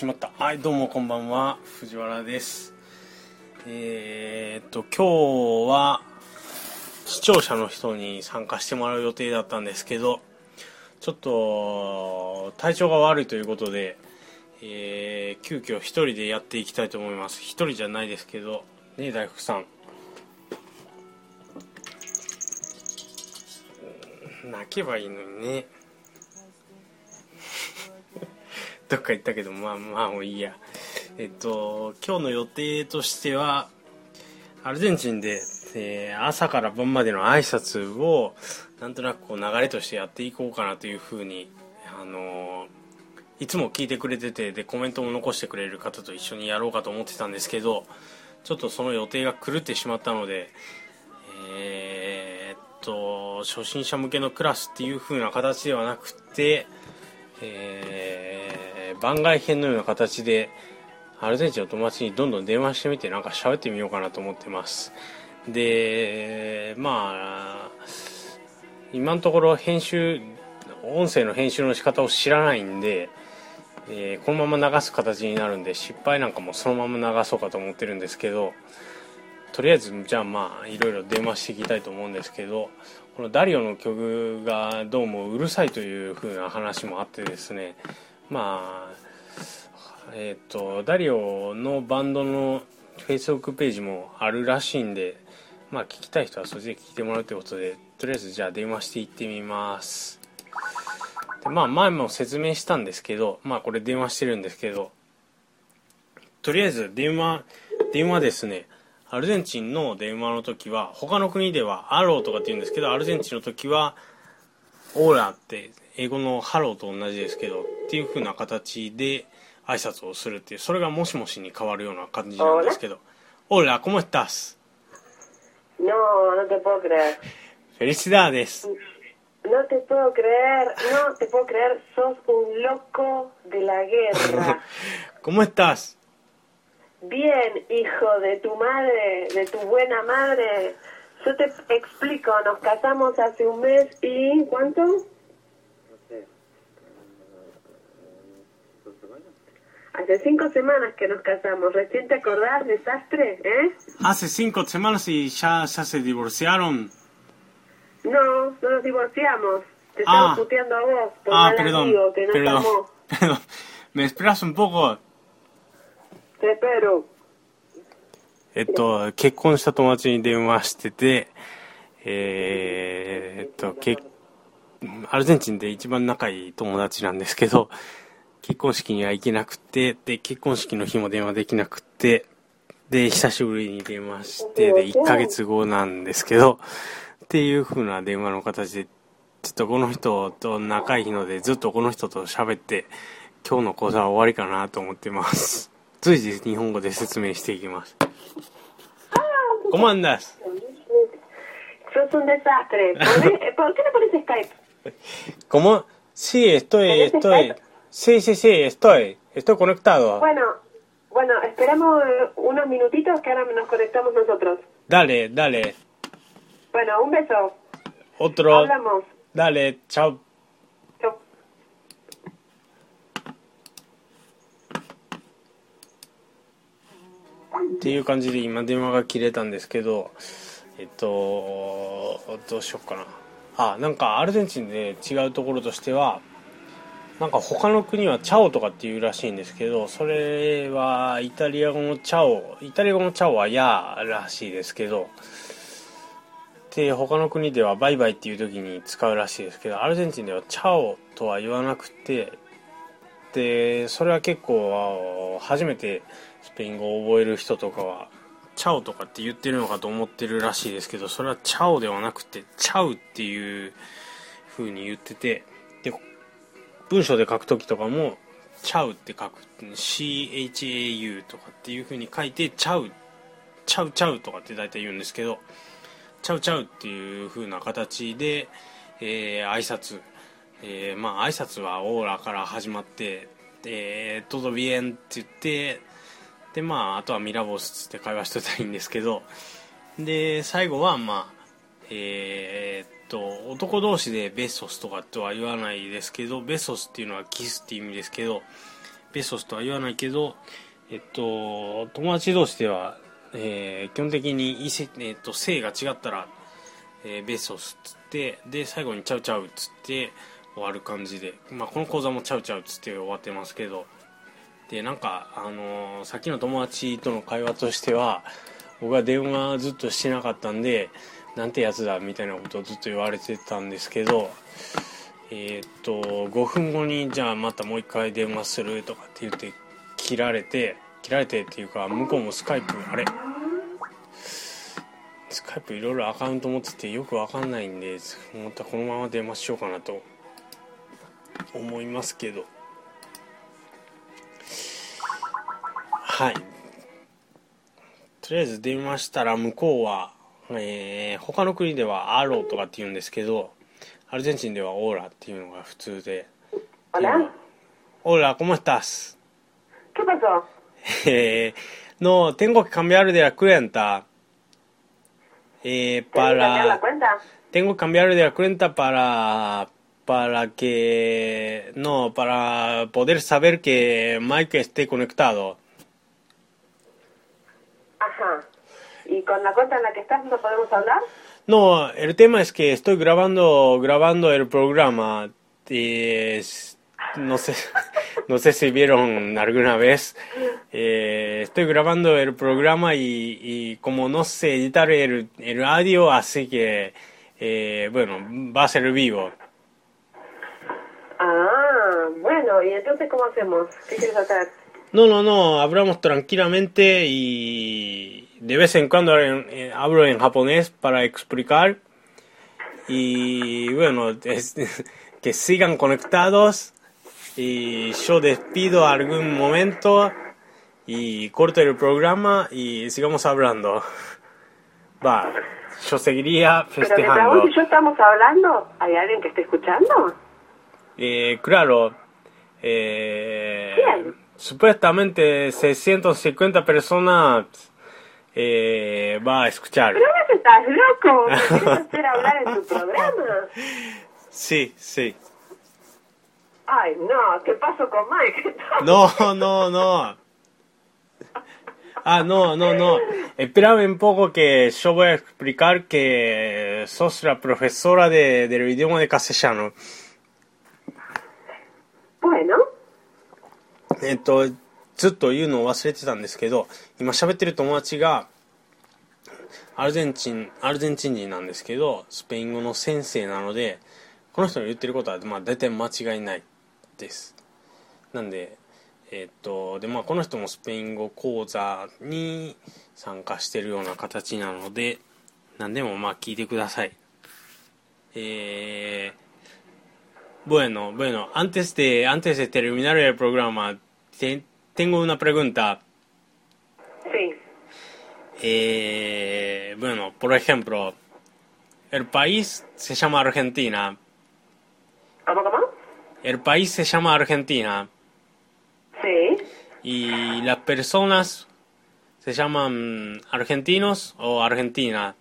しまった。はいどうもこんばんは。藤原です。えー、っと今日は視聴者の人に参加してもらう予定だったんですけどちょっと体調が悪いということで、えー、急遽一人でやっていきたいと思います。一人じゃないですけどね大福さん。泣けばいいのにね。どっか行ったけどまあまあもういいや。えっと今日の予定としてはアルゼンチンで、えー、朝から晩までの挨拶をなんとなくこう流れとしてやっていこうかなというふうにあのいつも聞いてくれててでコメントも残してくれる方と一緒にやろうかと思ってたんですけどちょっとその予定が狂ってしまったのでえー、っと初心者向けのクラスっていう風な形ではなくてえー、番外編のような形でアルゼンチンの友達にどんどん電話してみてなんか喋ってみようかなと思ってます。でまあ今のところ編集音声の編集の仕方を知らないんで、えー、このまま流す形になるんで失敗なんかもそのまま流そうかと思ってるんですけどとりあえずじゃあまあいろいろ電話していきたいと思うんですけどこのダリオの曲がどうもうるさいという風な話もあってですねまあえっ、ー、とダリオのバンドのフェイスブックページもあるらしいんでまあ聞きたい人はそっちで聞いてもらうということでとりあえずじゃあ電話していってみます。でまあ前も説明したんですけどまあこれ電話してるんですけどとりあえず電話電話ですね。アルゼンチンの電話の時は他の国ではアローとかって言うんですけどアルゼンチンの時はオーラって英語のハローと同じですけどっていう風な形で挨拶をするっていうそれがもしもしに変わるような感じなんですけど「オーラ ¿cómo estás? No, no te puedo creer. Felicidades. No te puedo creer, no te puedo creer, sos un loco de la guerra. ¿Cómo estás? Bien, hijo de tu madre, de tu buena madre. Yo te explico, nos casamos hace un mes y ¿cuánto? Hace cinco semanas que nos casamos. ¿Recién te acordás, desastre? ¿Eh? Hace cinco semanas y ya, ya se divorciaron. No, no nos divorciamos. Te estamos Ah. puteando a vos por Ah, mal perdón, amigo que no perdón, estamos. perdón. ¿Me esperas un poco? Te espero. えっと、結婚した友達に電話してて、えー、えっと、けアルゼンチンで一番仲いい友達なんですけど、 結婚式には行けなくて、で、結婚式の日も電話できなくて、で、久しぶりに電話して、で、1ヶ月後なんですけど、っていう風な電話の形で、ちょっとこの人と仲いいので、ずっとこの人と喋って、今日の講座は終わりかなと思ってます。随時日本語で説明していきます。Un desastre. Poné- ¿Por qué no pones Skype? ¿Cómo? Sí, estoy, ¿Pones estoy. Skype? Sí, sí, sí, estoy. Estoy conectado. Bueno, bueno, esperamos eh, unos minutitos que ahora nos conectamos nosotros. Dale, dale. Bueno, un beso. Otro. Hablamos. Dale, chao. Chau. っていう感じで今電話が切れたんですけど、えっと、どうしようかな。あ、なんかアルゼンチンで違うところとしては、なんか他の国はチャオとかっていうらしいんですけど、それはイタリア語のチャオ、イタリア語のチャオはやらしいですけど、で、他の国ではバイバイっていう時に使うらしいですけど、アルゼンチンではチャオとは言わなくて、で、それは結構初めてスペイン語を覚える人とかはチャオとかって言ってるのかと思ってるらしいですけどそれはチャオではなくてチャウっていう風に言ってて文章で書く時とかもチャウって書く CHAU とかっていう風に書いてチャウチャウチャウとかって大体言うんですけどチャウチャウっていう風な形で、えー挨拶。えーまあ挨拶はオーラから始まってで「トドビエン」って言ってでまああとはミラボスって会話してたらいいんですけどで最後はまあえーっと男同士でベソスとかとは言わないですけどベソスっていうのはキスっていう意味ですけどベソスとは言わないけど、えっと、友達同士では、えー基本的に異性、えっと、性が違ったら、えーベソスっつってで最後にチャウチャウっつって終わる感じで、まあ、この講座もチャウチャウっつって終わってますけど。でなんか、あのーさっきの友達との会話としては僕は電話ずっとしてなかったんでなんてやつだみたいなことをずっと言われてたんですけどえーっと5分後にじゃあまたもう一回電話するとかって言って切られて切られてっていうか向こうもスカイプあれ？スカイプいろいろアカウント持っててよくわかんないんでまたこのまま電話しようかなと思いますけど。はい。とりあえず電話したら向こうは、えー、他の国ではアローとかって言うんですけど、アルゼンチンではオーラっていうのが普通で。オーラ、コモス。ー、の、天国カンビアルデラクレンタ。えー、パラ、天国カンビアルデラクレンタパラ、パラケ、の、パラ、ポデルサベルケ、マイクエステコネクタド。¿Y con la cuenta en la que estás no podemos hablar? No, el tema es que estoy grabando grabando el programa. eh, no sé no sé si vieron alguna vez. Eh, estoy grabando el programa y, y como no sé editar el, el audio, así que eh, bueno va a ser vivo. Ah, bueno, ¿y entonces cómo hacemos? ¿Qué quieres hacer? No, no, no, hablamos tranquilamente y de vez en cuando en- hablo en japonés para explicar. Y bueno, es- que sigan conectados. Y yo despido algún momento y corto el programa y sigamos hablando. Va, yo seguiría Pero festejando. vos y yo estamos hablando, ¿hay alguien que esté escuchando? Eh, claro, eh, ¿Quién? supuestamente 650 personas eh, va a escuchar. Pero ves, estás loco, ¿me quieres hablar en tu programa? Sí, sí. Ay, no, ¿qué pasó con Mike? no, no, no. Ah, no, no, no. Espérame un poco que yo voy a explicar que sos la profesora de, del idioma de castellano. Bueno. Entonces, ずっと言うのを忘れてたんですけど、今喋ってる友達が、アルゼンチン、アルゼンチン人なんですけど、スペイン語の先生なので、この人の言ってることは、まあ、大体間違いないです。なんで、えっと、で、まあ、この人もスペイン語講座に参加してるような形なので、何でもまあ聞いてください。えー、Bueno, bueno, antes de, antes de terminar el programa, te- tengo una pregunta. sí. Eh, bueno, por ejemplo, el país se llama Argentina. ¿Cómo, cómo? El país se llama Argentina. Sí. Y las personas se llaman argentinos o argentina.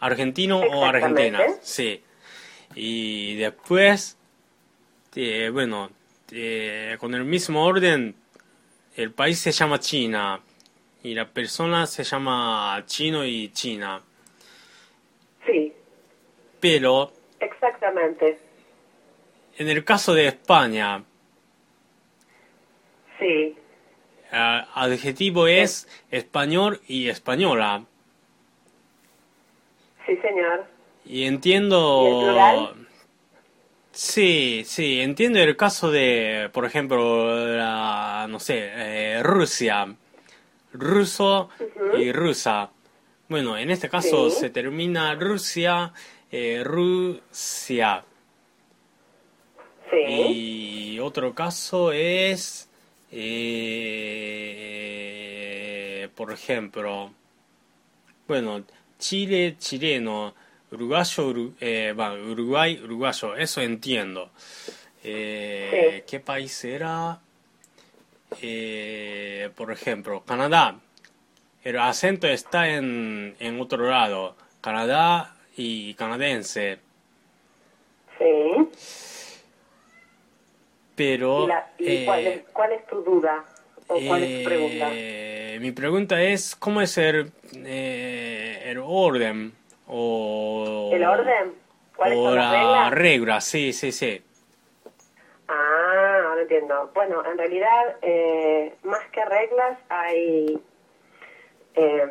Argentino o argentina. Sí. Y después, eh, bueno, eh, con el mismo orden, el país se llama China. Y la persona se llama chino y china. Sí, Pero exactamente. en el caso de España, Sí. el adjetivo es español y española. Sí, señor. Y entiendo... ¿Y el plural? Sí, sí, entiendo el caso de, por ejemplo, la, no sé, eh, Rusia, ruso y rusa. Bueno, en este caso Sí. se termina Rusia, eh, Rusia. Sí. Y otro caso es, eh, por ejemplo, bueno, Chile, chileno, uruguayo, uru- eh, va, Uruguay, uruguayo, eso entiendo. Eh, ¿Qué país era? Eh, por ejemplo, Canadá. El acento está en, en otro lado. Canadá y canadiense. Sí. pero... ¿Y, la- y cuál, es, eh, cuál es tu duda? ¿O cuál es tu pregunta? eh, mi pregunta es, ¿cómo es el, eh, el orden? O, ¿El orden? ¿Cuáles o son las la reglas? regla, sí, sí, sí. Ah, ahora entiendo. Bueno, en realidad, eh, más que reglas, hay em,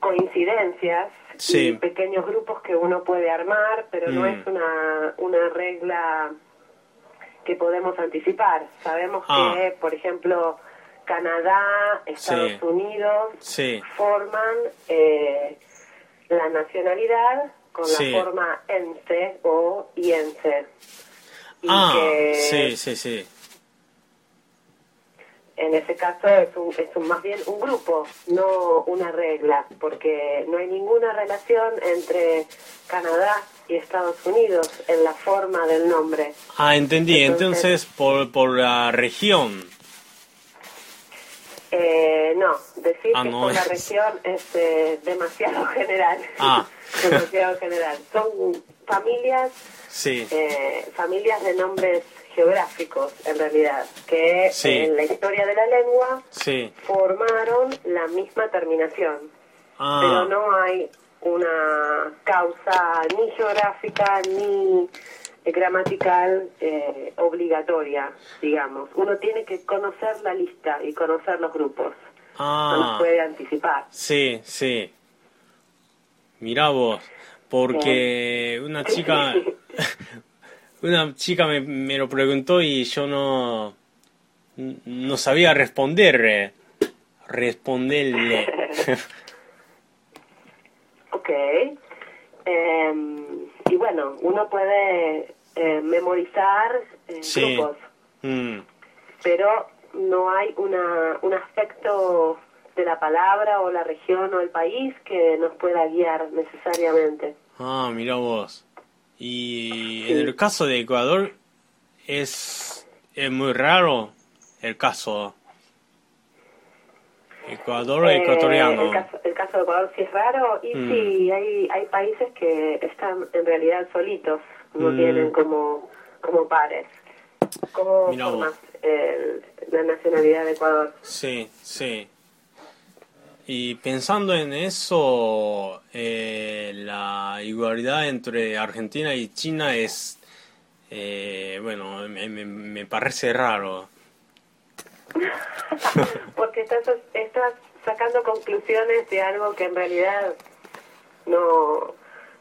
coincidencias Sí. y pequeños grupos que uno puede armar, pero no Mm. es una, una regla que podemos anticipar. Sabemos Ah. que, por ejemplo, Canadá, Estados Sí. Unidos Sí. forman eh, la nacionalidad con Sí. la forma ENSE o IENSE. Y Ah, que sí, sí, sí. en ese caso es, un, es un- más bien un grupo, no una regla, porque no hay ninguna relación entre Canadá y Estados Unidos en la forma del nombre. Ah, entendí. Entonces- Entonces, por, por la región. Eh, no, decir Ah, que no por la es. región es eh, demasiado general. Ah. demasiado general. Son familias, Sí. eh, familias de nombres geográficos, en realidad, que Sí. en la historia de la lengua Sí. formaron la misma terminación. Ah, pero no hay una causa ni geográfica ni eh, gramatical eh, obligatoria, digamos. Uno tiene que conocer la lista y conocer los grupos. No los ah. puede anticipar. Sí, sí. Mira vos, porque una chica, una chica me, me lo preguntó y yo no, no sabía responderle, responderle. Ok. Y bueno, uno puede eh, memorizar eh, Sí. grupos, Mm, pero no hay una, un aspecto de la palabra o la región o el país que nos pueda guiar necesariamente. Ah, mira vos. Y Sí. en el caso de Ecuador es, es muy raro el caso. Ecuador Eh, ecuatoriano. el, caso, el caso de Ecuador sí es raro y Mm. sí, hay, hay países que están en realidad solitos, no Mm. tienen como, como pares. ¿Cómo Mirá formas el- la nacionalidad de Ecuador? Sí, sí. Y pensando en eso, eh, la igualdad entre Argentina y China es, eh, bueno, me, me- me parece raro. Porque estás, estás sacando conclusiones de algo que en realidad no,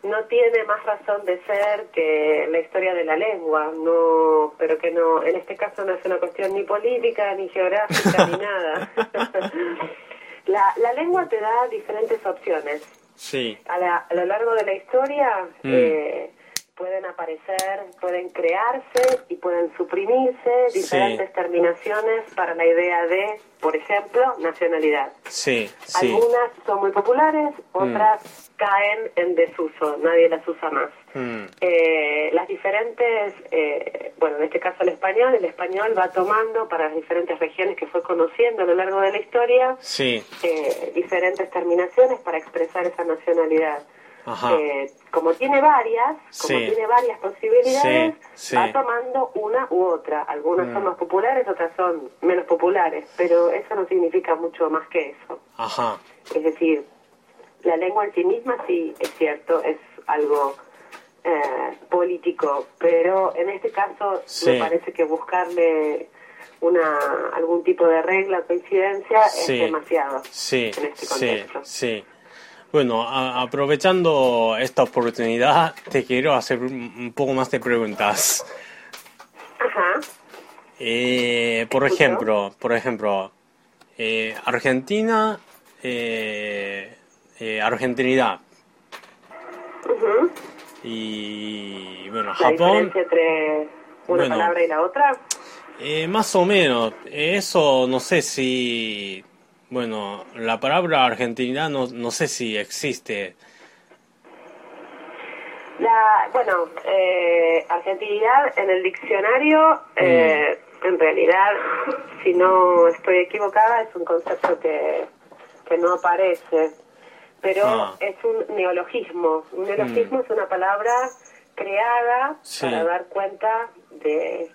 no tiene más razón de ser que la historia de la lengua, no, pero que no, en este caso no es una cuestión ni política, ni geográfica, ni nada. La, la lengua te da diferentes opciones. Sí, A, la- a lo largo de la historia Mm. eh, pueden aparecer, pueden crearse y pueden suprimirse Sí. diferentes terminaciones para la idea de, por ejemplo, nacionalidad. sí, sí. Algunas son muy populares, otras caen en desuso, nadie las usa más. Mm, Eh, las diferentes, eh, bueno, en este caso el español, el español va tomando para las diferentes regiones que fue conociendo a lo largo de la historia sí, eh, diferentes terminaciones para expresar esa nacionalidad. Eh, como tiene varias, como Sí. tiene varias posibilidades, Sí, sí. va tomando una u otra. Algunas son Mm. más populares, otras son menos populares, pero eso no significa mucho más que eso. Ajá. Es decir, la lengua en sí misma sí es cierto, es algo eh, político, pero en este caso me parece que buscarle una algún tipo de regla o coincidencia es demasiado en este sí, contexto. sí. Bueno, a- aprovechando esta oportunidad, te quiero hacer un poco más de preguntas. Ajá. Eh, por ejemplo, por ejemplo, eh, Argentina, eh, eh, argentinidad ujú. y bueno, La Japón, diferencia entre una Bueno. palabra y la otra. eh, más o menos. Eso no sé si, bueno, la palabra argentinidad no, no sé si existe. La, bueno, eh, argentinidad en el diccionario, eh, Mm. en realidad, si no estoy equivocada, es un concepto que, que no aparece, pero Ah. es un neologismo. Un neologismo es una palabra creada Sí. para dar cuenta de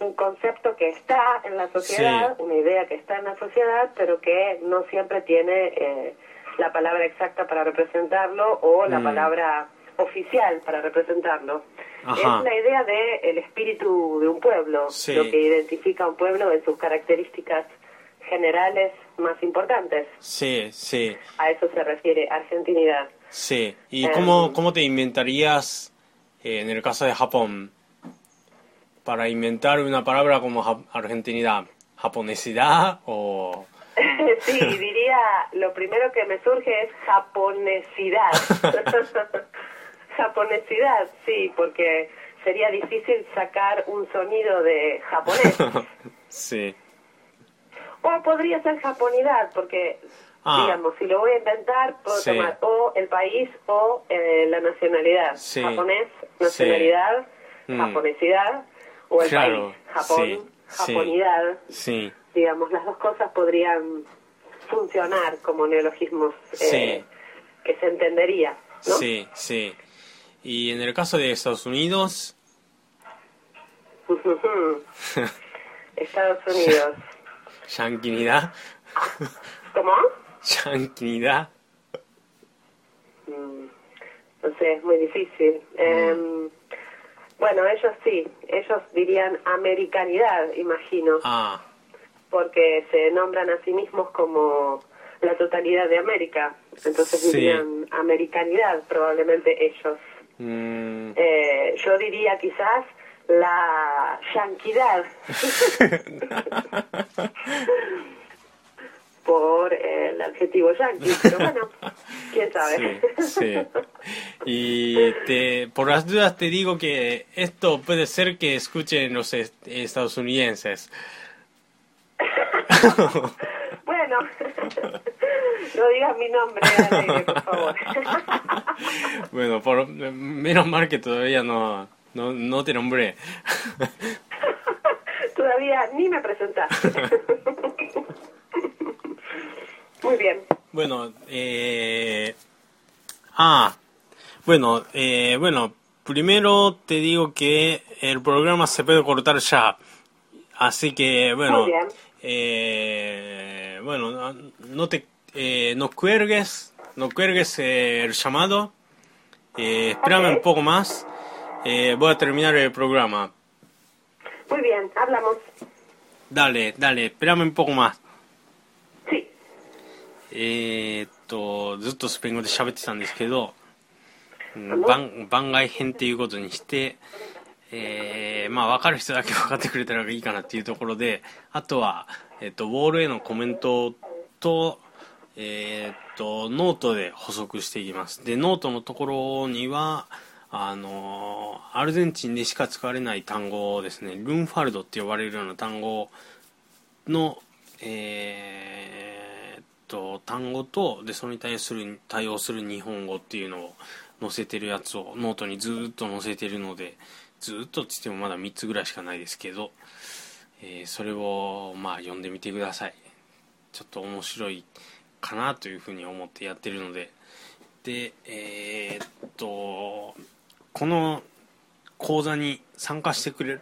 un concepto que está en la sociedad, una idea que está en la sociedad, pero que no siempre tiene eh, la palabra exacta para representarlo o la Mm. palabra oficial para representarlo. Ajá. Es la idea de el espíritu de un pueblo, Sí. lo que identifica a un pueblo en sus características generales más importantes. Sí, sí, A eso se refiere argentinidad. sí. ¿Y cómo, cómo te inventarías, eh, en el caso de Japón, para inventar una palabra como ja- argentinidad? ¿Japonesidad o...? sí, diría, lo primero que me surge es japonesidad. japonesidad, sí, porque sería difícil sacar un sonido de japonés. sí. o podría ser japonidad, porque, Ah. digamos, si lo voy a inventar, puedo Sí. tomar o el país o eh, la nacionalidad. Sí. Japonés, nacionalidad, Mm. japonesidad, o el Claro, país, Japón, sí, japonidad. Sí, digamos, las dos cosas podrían funcionar como neologismos eh, Sí. que se entendería, ¿no? sí, sí. Y en el caso de Estados Unidos, Estados Unidos. yanquinidad, ¿Cómo? yanquinidad. Mm, No sé, es muy difícil. Em, bueno, ellos sí, ellos dirían americanidad, imagino, Ah, porque se nombran a sí mismos como la totalidad de América. Entonces Sí. dirían americanidad, probablemente ellos. mm, Eh, yo diría quizás la yanquidad por el adjetivo yanqui, pero bueno, quién sabe. Sí, sí. Y te, por las dudas te digo que esto puede ser que escuchen los est- estadounidenses. bueno, no digas mi nombre, por favor. Bueno, por, menos mal que todavía no, no, no te nombré. Todavía ni me presentaste. Muy bien. Bueno, eh... Ah, bueno, eh, bueno, primero te digo que el programa se puede cortar ya. Así que, bueno, Muy bien. eh, bueno, no, no te, eh, no cuelgues, no cuelgues eh, el llamado. Eh, espérame Ok. un poco más. Eh, voy a terminar el programa. Muy bien, hablamos. Dale, dale, espérame un poco más. Sí. えーっと、ずっとスペイン語で喋ってたんですけど、うんの 番番外編っていうことにして、えーまあ分かる人だけ分かってくれたらいいかなっていうところで、あとは、えっと、ウォールへのコメントと、えーっと、ノートで補足していきます。で、ノートのところには、あのアルゼンチンでしか使われない単語ですね、ルンファルドって呼ばれるような単語の、えーと単語とでそれに対する対応する日本語っていうのを載せてるやつをノートにずっと載せてるのでずっとつってもまだ3つぐらいしかないですけど、えーそれをまあ読んでみてください。ちょっと面白いかなというふうに思ってやってるので。でえーっとこの講座に参加してくれる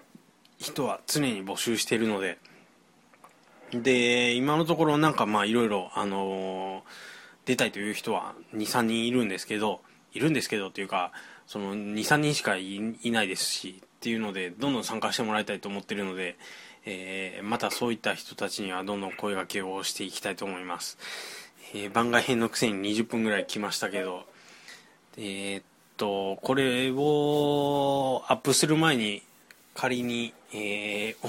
人は常に募集してるのでで今のところなんかまあいろいろあのー出たいという人は23人いるんですけどいるんですけどっていうかその23人しかいないですしっていうのでどんどん参加してもらいたいと思ってるので、えーまたそういった人たちにはどんどん声掛けをしていきたいと思います、えー番外編のくせに20分ぐらい来ましたけどえーっとこれをアップする前に仮に、えー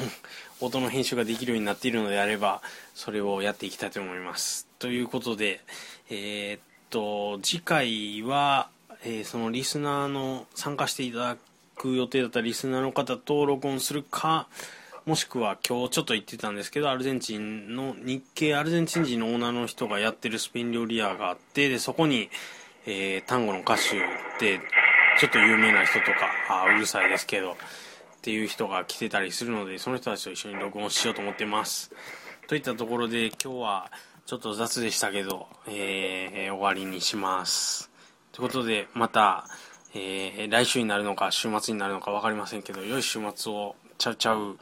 音の編集ができるようになっているのであればそれをやっていきたいと思います。ということでえーっと次回は、えーそのリスナーの参加していただく予定だったリスナーの方と録音するかもしくは今日ちょっと言ってたんですけどアルゼンチンの日系アルゼンチン人のオーナーの人がやってるスペイン料理屋があってでそこに、えー単語の歌手でちょっと有名な人とかあうるさいですけどっていう人が来てたりするのでその人たちと一緒に録音しようと思ってます。といったところで今日はちょっと雑でしたけど、えー終わりにします。ということでまた、えー来週になるのか週末になるのか分かりませんけど良い週末をちゃうちゃう。